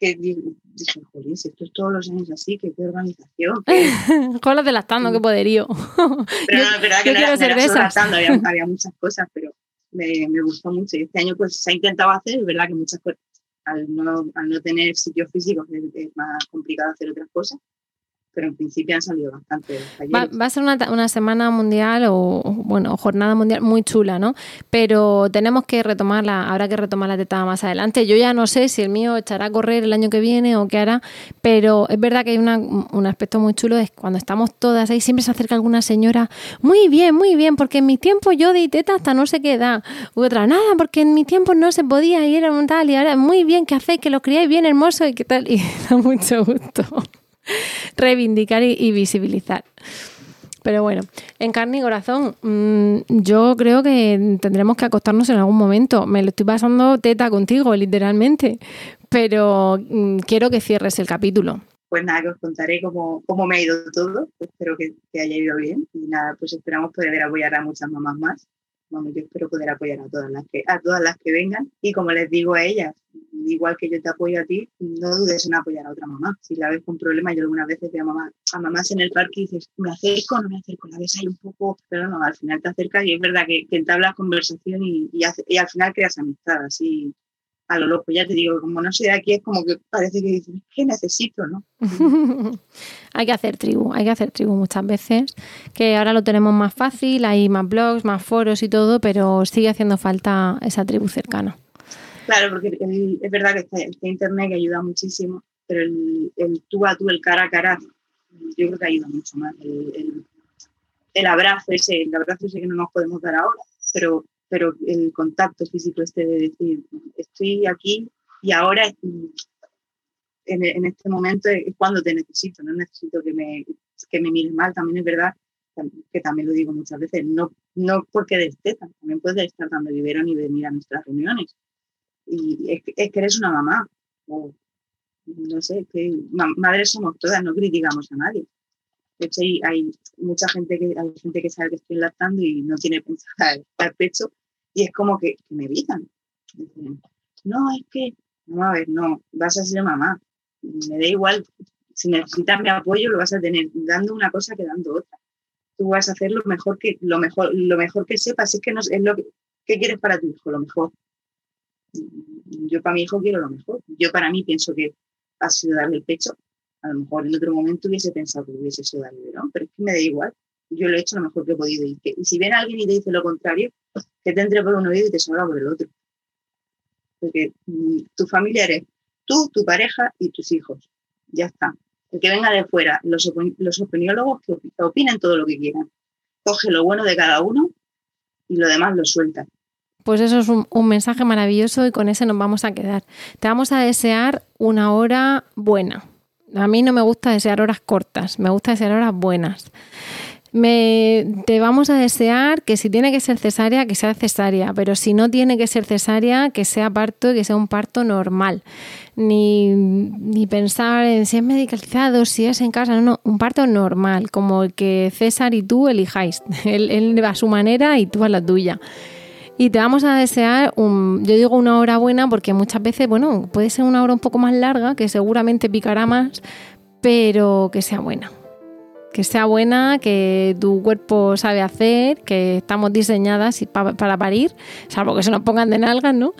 Que di- dije, joder, si esto es todos los años así, que qué organización. qué-". Con de lactando, qué poderío. Pero no, es verdad que yo no era, no era había, había muchas cosas, pero me, me gustó mucho. Y este año pues se ha intentado hacer, es verdad que muchas cosas, al no, al no tener sitios físicos es, es más complicado hacer otras cosas, pero en principio han salido bastante Va, va a ser una, una semana mundial o, bueno, jornada mundial muy chula, ¿no? Pero tenemos que retomarla, habrá que retomar la teta más adelante. Yo ya no sé si el mío echará a correr el año que viene o qué hará, pero es verdad que hay una- un aspecto muy chulo, es cuando estamos todas ahí, siempre se acerca alguna señora, muy bien, muy bien, porque en mi tiempo yo di teta hasta no sé qué edad. U otra, nada, porque en mi tiempo no se podía y era un tal, y ahora muy bien, que hacéis, que lo criáis bien hermoso y qué tal, y da mucho gusto reivindicar y, visibilizar. Pero bueno, en carne y corazón, mm, yo creo que tendremos que acostarnos en algún momento. Me lo estoy pasando teta contigo, literalmente. Pero mm, quiero que cierres el capítulo. Pues nada, que os contaré cómo, cómo me ha ido todo. Espero que, que haya ido bien. Y nada, pues esperamos poder apoyar a muchas mamás más. Vamos, yo espero poder apoyar a todas las que, a todas las que vengan. Y como les digo a ellas, igual que yo te apoyo a ti, no dudes en apoyar a otra mamá. Si la ves con problemas, yo algunas veces veo a, mamá, a mamás en el parque y dices, me acerco, no me acerco, la ves ahí un poco, pero no, al final te acercas y es verdad que, que entablas conversación y, al final creas amistad, así a lo loco. Ya te digo, como no soy de aquí, es como que parece que dices, ¿qué necesito? ¿no? hay que hacer tribu, hay que hacer tribu muchas veces, que ahora lo tenemos más fácil, hay más blogs, más foros y todo, pero sigue haciendo falta esa tribu cercana. Claro, porque es verdad que está, internet que ayuda muchísimo, pero el, tú a tú, el cara a cara, yo creo que ayuda mucho más. El, abrazo ese, el abrazo ese que no nos podemos dar ahora, pero pero el contacto físico este de decir, estoy aquí y ahora en, este momento es cuando te necesito, no necesito que me, que me mires mal, también es verdad que también lo digo muchas veces, no, no porque desteta, también puedes estar dando biberón y venir a nuestras reuniones. Y es, que eres una mamá, o no sé, que madres somos todas, no criticamos a nadie. De hecho, hay, mucha gente que, hay gente que sabe que estoy lactando y no tiene pensada el pecho y es como que, me evitan. No, es que, no, a ver, no, vas a ser mamá. Me da igual, si necesitas mi apoyo lo vas a tener dando una cosa que dando otra. Tú vas a hacer lo mejor que, lo mejor, lo mejor que sepas, es que no, es lo que, ¿qué quieres para tu hijo? Lo mejor. Yo para mi hijo quiero lo mejor. Yo para mí pienso que ha sido darle el pecho. A lo mejor en otro momento hubiese pensado que hubiese sido darle, ¿no? Pero es que me da igual. Yo lo he hecho lo mejor que he podido. Y, y si viene alguien y te dice lo contrario, que te entre por un oído y te salga por el otro. Porque mm, tu familia eres tú, tu pareja y tus hijos. Ya está. El que venga de fuera, los, los opiniólogos que opinen todo lo que quieran. Coge lo bueno de cada uno y lo demás lo suelta. Pues eso es un, mensaje maravilloso y con ese nos vamos a quedar. Te vamos a desear una hora buena. A mí no me gusta desear horas cortas, me gusta desear horas buenas. Me, te vamos a desear que si tiene que ser cesárea, que sea cesárea, pero si no tiene que ser cesárea, que sea parto y que sea un parto normal. Ni, pensar en si es medicalizado, si es en casa, no, no, un parto normal, como el que César y tú elijáis. Él, él va a su manera y tú a la tuya. Y te vamos a desear, un, yo digo una hora buena porque muchas veces, bueno, puede ser una hora un poco más larga, que seguramente picará más, pero que sea buena que sea buena, que tu cuerpo sabe hacer, que estamos diseñadas para parir, salvo que se nos pongan de nalgas, ¿no?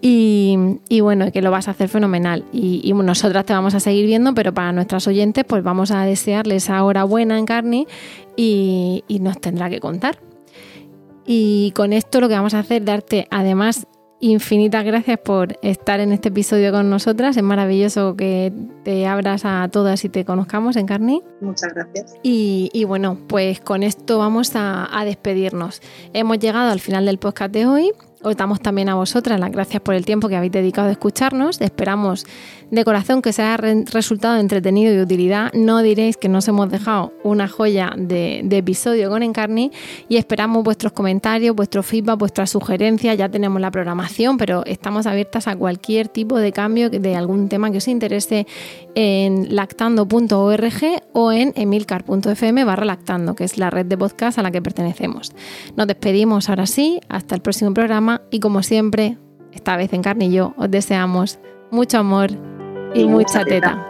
Y, bueno, que lo vas a hacer fenomenal. Y, nosotras te vamos a seguir viendo, pero para nuestras oyentes, pues vamos a desearles hora buena en carne y nos tendrá que contar. Y con esto lo que vamos a hacer, darte además infinitas gracias por estar en este episodio con nosotras. Es maravilloso que te abras a todas y te conozcamos en carne. Muchas gracias. Y, bueno, pues con esto vamos a, a despedirnos. Hemos llegado al final del podcast de hoy. Os damos también a vosotras las gracias por el tiempo que habéis dedicado a escucharnos. Esperamos de corazón que sea resultado entretenido y de utilidad. No diréis que nos hemos dejado una joya de, episodio con Encarni y esperamos vuestros comentarios, vuestro feedback, vuestras sugerencias. Ya tenemos la programación, pero estamos abiertas a cualquier tipo de cambio de algún tema que os interese en lactando.org o en emilcar.fm barra lactando, que es la red de podcast a la que pertenecemos. Nos despedimos ahora sí, hasta el próximo programa y como siempre, esta vez en carne y yo, os deseamos mucho amor y, mucha teta.